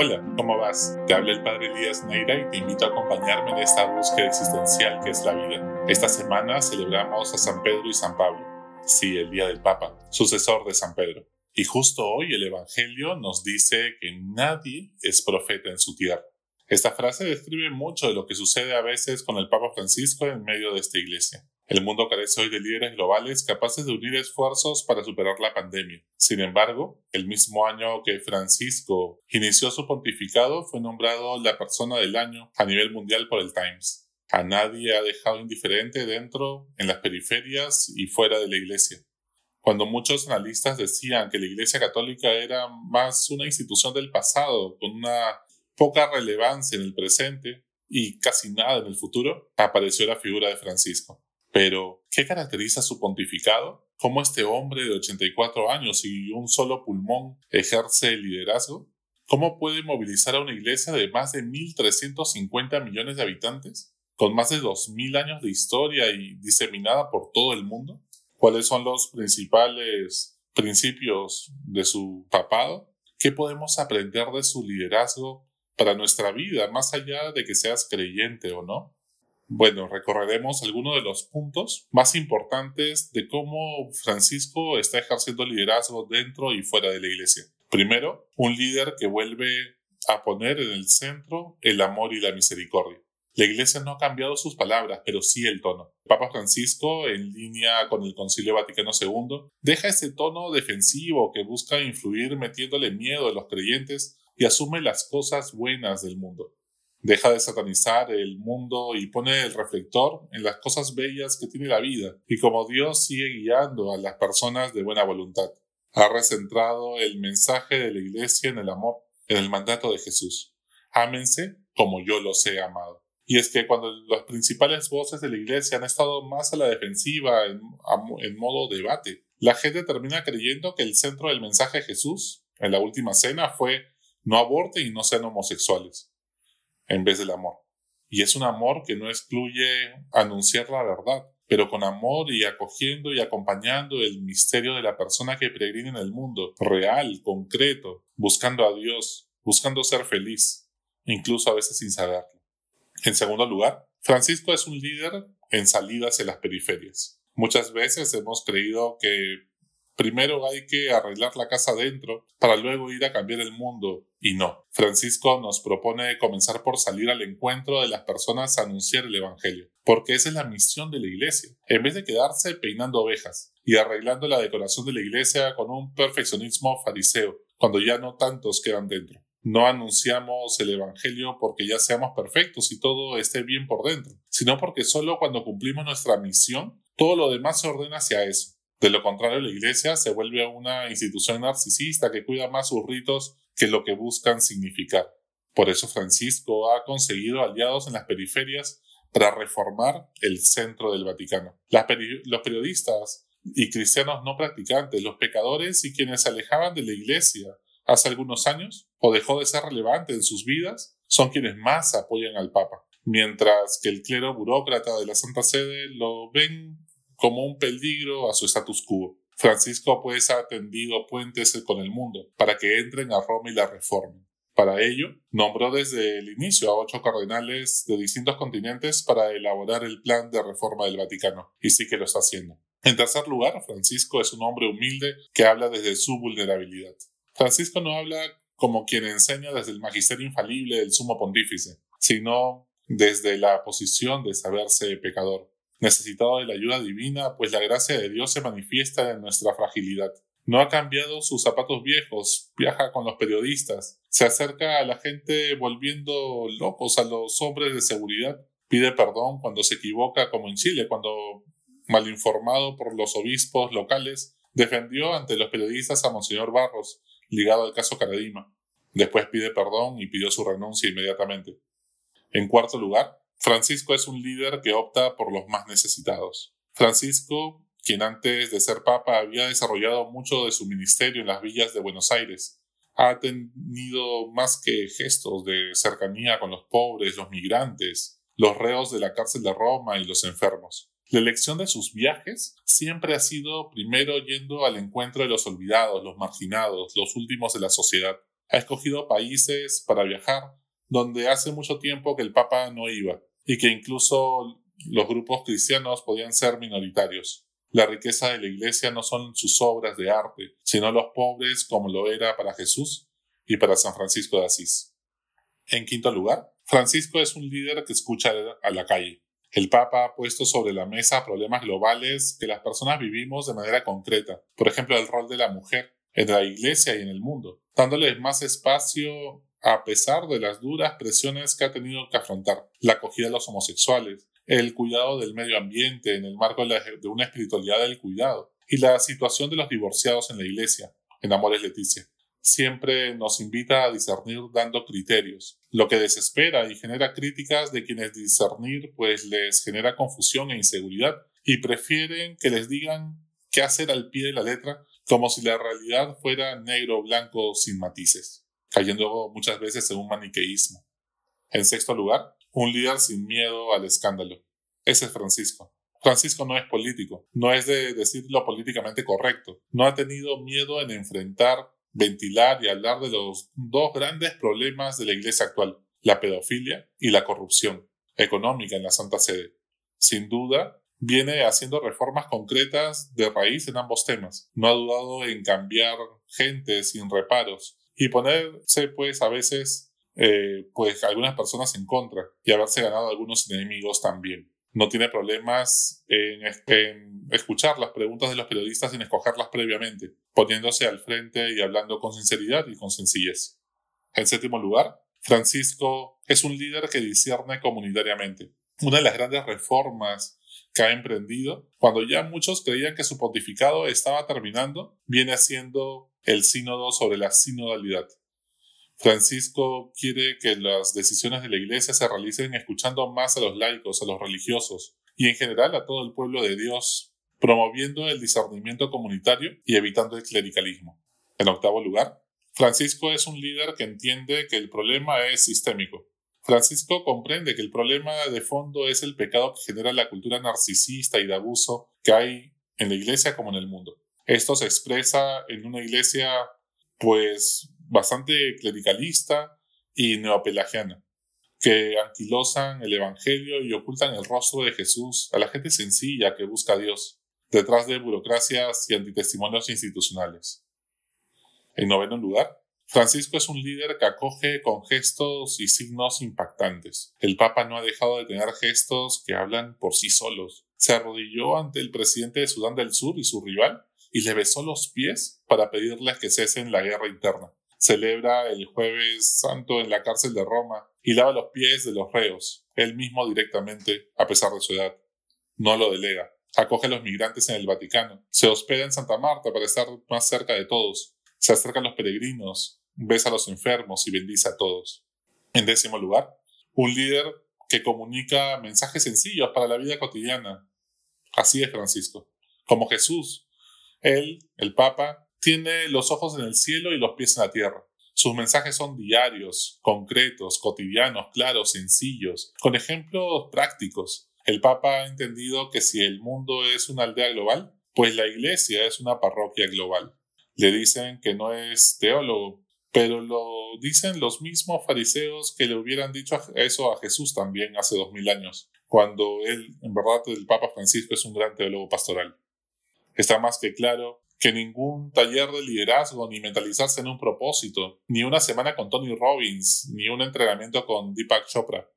Hola, ¿cómo vas? Te habla el Padre Elías Neira y te invito a acompañarme en esta búsqueda existencial que es la vida. Esta semana celebramos a San Pedro y San Pablo. Sí, el Día del Papa, sucesor de San Pedro. Y justo hoy el Evangelio nos dice que nadie es profeta en su tierra. Esta frase describe mucho de lo que sucede a veces con el Papa Francisco en medio de esta iglesia. El mundo carece hoy de líderes globales capaces de unir esfuerzos para superar la pandemia. Sin embargo, el mismo año que Francisco inició su pontificado, fue nombrado la persona del año a nivel mundial por el Times. A nadie ha dejado indiferente dentro, en las periferias y fuera de la iglesia. Cuando muchos analistas decían que la Iglesia Católica era más una institución del pasado, con una poca relevancia en el presente y casi nada en el futuro, apareció la figura de Francisco. Pero, ¿qué caracteriza su pontificado? ¿Cómo este hombre de 84 años y un solo pulmón ejerce el liderazgo? ¿Cómo puede movilizar a una iglesia de más de 1.350 millones de habitantes? ¿Con más de 2.000 años de historia y diseminada por todo el mundo? ¿Cuáles son los principales principios de su papado? ¿Qué podemos aprender de su liderazgo para nuestra vida, más allá de que seas creyente o no? Bueno, recorreremos algunos de los puntos más importantes de cómo Francisco está ejerciendo liderazgo dentro y fuera de la iglesia. Primero, un líder que vuelve a poner en el centro el amor y la misericordia. La Iglesia no ha cambiado sus palabras, pero sí el tono. Papa Francisco, en línea con el Concilio Vaticano II, deja ese tono defensivo que busca influir metiéndole miedo a los creyentes y asume las cosas buenas del mundo. Deja de satanizar el mundo y pone el reflector en las cosas bellas que tiene la vida y como Dios sigue guiando a las personas de buena voluntad. Ha recentrado el mensaje de la Iglesia en el amor, en el mandato de Jesús. Ámense como yo los he amado. Y es que cuando las principales voces de la Iglesia han estado más a la defensiva, en, en modo debate, la gente termina creyendo que el centro del mensaje de Jesús en la última cena fue no aborten y no sean homosexuales en vez del amor. Y es un amor que no excluye anunciar la verdad, pero con amor y acogiendo y acompañando el misterio de la persona que peregrina en el mundo, real, concreto, buscando a Dios, buscando ser feliz, incluso a veces sin saberlo. En segundo lugar, Francisco es un líder en salidas en las periferias. Muchas veces hemos creído que primero hay que arreglar la casa adentro para luego ir a cambiar el mundo. Y no. Francisco nos propone comenzar por salir al encuentro de las personas a anunciar el Evangelio, porque esa es la misión de la iglesia. En vez de quedarse peinando ovejas y arreglando la decoración de la iglesia con un perfeccionismo fariseo, cuando ya no tantos quedan dentro. No anunciamos el Evangelio porque ya seamos perfectos y todo esté bien por dentro, sino porque solo cuando cumplimos nuestra misión, todo lo demás se ordena hacia eso. De lo contrario, la iglesia se vuelve una institución narcisista que cuida más sus ritos que lo que buscan significar. Por eso Francisco ha conseguido aliados en las periferias para reformar el centro del Vaticano. los periodistas y cristianos no practicantes, los pecadores y quienes se alejaban de la iglesia hace algunos años o dejó de ser relevante en sus vidas, son quienes más apoyan al Papa, mientras que el clero burócrata de la Santa Sede lo ven como un peligro a su status quo. Francisco pues ha tendido puentes con el mundo para que entren a Roma y la reformen. Para ello, nombró desde el inicio a ocho cardenales de distintos continentes para elaborar el plan de reforma del Vaticano, y sí que lo está haciendo. En tercer lugar, Francisco es un hombre humilde que habla desde su vulnerabilidad. Francisco no habla como quien enseña desde el magisterio infalible del sumo pontífice, sino desde la posición de saberse pecador necesitado de la ayuda divina, pues la gracia de Dios se manifiesta en nuestra fragilidad. No ha cambiado sus zapatos viejos, viaja con los periodistas, se acerca a la gente volviendo locos a los hombres de seguridad, pide perdón cuando se equivoca, como en Chile, cuando, malinformado por los obispos locales, defendió ante los periodistas a Monseñor Barros, ligado al caso Caradima. Después pide perdón y pidió su renuncia inmediatamente. En cuarto lugar, Francisco es un líder que opta por los más necesitados. Francisco, quien antes de ser papa había desarrollado mucho de su ministerio en las villas de Buenos Aires, ha tenido más que gestos de cercanía con los pobres, los migrantes, los reos de la cárcel de Roma y los enfermos. La elección de sus viajes siempre ha sido primero yendo al encuentro de los olvidados, los marginados, los últimos de la sociedad. Ha escogido países para viajar donde hace mucho tiempo que el Papa no iba y que incluso los grupos cristianos podían ser minoritarios. La riqueza de la Iglesia no son sus obras de arte, sino los pobres como lo era para Jesús y para San Francisco de Asís. En quinto lugar, Francisco es un líder que escucha a la calle. El Papa ha puesto sobre la mesa problemas globales que las personas vivimos de manera concreta, por ejemplo el rol de la mujer en la Iglesia y en el mundo, dándoles más espacio a pesar de las duras presiones que ha tenido que afrontar, la acogida de los homosexuales, el cuidado del medio ambiente en el marco de, una espiritualidad del cuidado y la situación de los divorciados en la iglesia, en Amores Leticia. Siempre nos invita a discernir dando criterios, lo que desespera y genera críticas de quienes discernir pues les genera confusión e inseguridad y prefieren que les digan qué hacer al pie de la letra como si la realidad fuera negro o blanco sin matices cayendo muchas veces en un maniqueísmo. En sexto lugar, un líder sin miedo al escándalo. Ese es Francisco. Francisco no es político, no es de decir lo políticamente correcto, no ha tenido miedo en enfrentar, ventilar y hablar de los dos grandes problemas de la iglesia actual, la pedofilia y la corrupción económica en la Santa Sede. Sin duda, viene haciendo reformas concretas de raíz en ambos temas. No ha dudado en cambiar gente sin reparos, y ponerse pues a veces eh, pues algunas personas en contra y haberse ganado algunos enemigos también. No tiene problemas en, escuchar las preguntas de los periodistas sin escogerlas previamente, poniéndose al frente y hablando con sinceridad y con sencillez. En séptimo lugar, Francisco es un líder que discierne comunitariamente. Una de las grandes reformas ha emprendido, cuando ya muchos creían que su pontificado estaba terminando, viene siendo el sínodo sobre la sinodalidad. Francisco quiere que las decisiones de la Iglesia se realicen escuchando más a los laicos, a los religiosos y en general a todo el pueblo de Dios, promoviendo el discernimiento comunitario y evitando el clericalismo. En octavo lugar, Francisco es un líder que entiende que el problema es sistémico. Francisco comprende que el problema de fondo es el pecado que genera la cultura narcisista y de abuso que hay en la Iglesia como en el mundo. Esto se expresa en una iglesia pues bastante clericalista y neopelagiana, que anquilosan el Evangelio y ocultan el rostro de Jesús a la gente sencilla que busca a Dios, detrás de burocracias y antitestimonios institucionales. En noveno lugar, Francisco es un líder que acoge con gestos y signos impactantes. El Papa no ha dejado de tener gestos que hablan por sí solos. Se arrodilló ante el presidente de Sudán del Sur y su rival y le besó los pies para pedirles que cesen la guerra interna. Celebra el jueves santo en la cárcel de Roma y lava los pies de los reos, él mismo directamente, a pesar de su edad. No lo delega. Acoge a los migrantes en el Vaticano. Se hospeda en Santa Marta para estar más cerca de todos. Se acerca a los peregrinos, besa a los enfermos y bendice a todos. En décimo lugar, un líder que comunica mensajes sencillos para la vida cotidiana. Así es Francisco. Como Jesús, él, el Papa, tiene los ojos en el cielo y los pies en la tierra. Sus mensajes son diarios, concretos, cotidianos, claros, sencillos, con ejemplos prácticos. El Papa ha entendido que si el mundo es una aldea global, pues la Iglesia es una parroquia global. Le dicen que no es teólogo, pero lo dicen los mismos fariseos que le hubieran dicho eso a Jesús también hace dos mil años, cuando él, en verdad, el Papa Francisco es un gran teólogo pastoral. Está más que claro que ningún taller de liderazgo, ni mentalizarse en un propósito, ni una semana con Tony Robbins, ni un entrenamiento con Deepak Chopra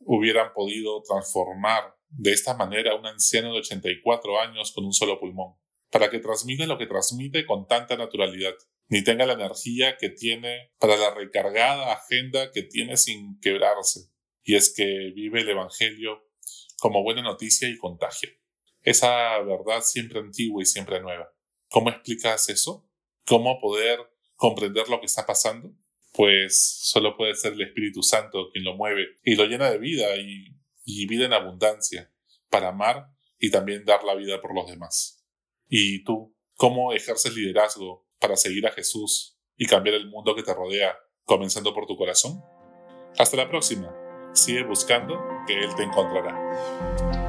hubieran podido transformar de esta manera a un anciano de 84 años con un solo pulmón, para que transmita lo que transmite con tanta naturalidad, ni tenga la energía que tiene para la recargada agenda que tiene sin quebrarse, y es que vive el Evangelio como buena noticia y contagia esa verdad siempre antigua y siempre nueva. ¿Cómo explicas eso? ¿Cómo poder comprender lo que está pasando? Pues solo puede ser el Espíritu Santo quien lo mueve y lo llena de vida y, y vida en abundancia para amar y también dar la vida por los demás. ¿Y tú, cómo ejerces liderazgo para seguir a Jesús y cambiar el mundo que te rodea, comenzando por tu corazón? Hasta la próxima. Sigue buscando que Él te encontrará.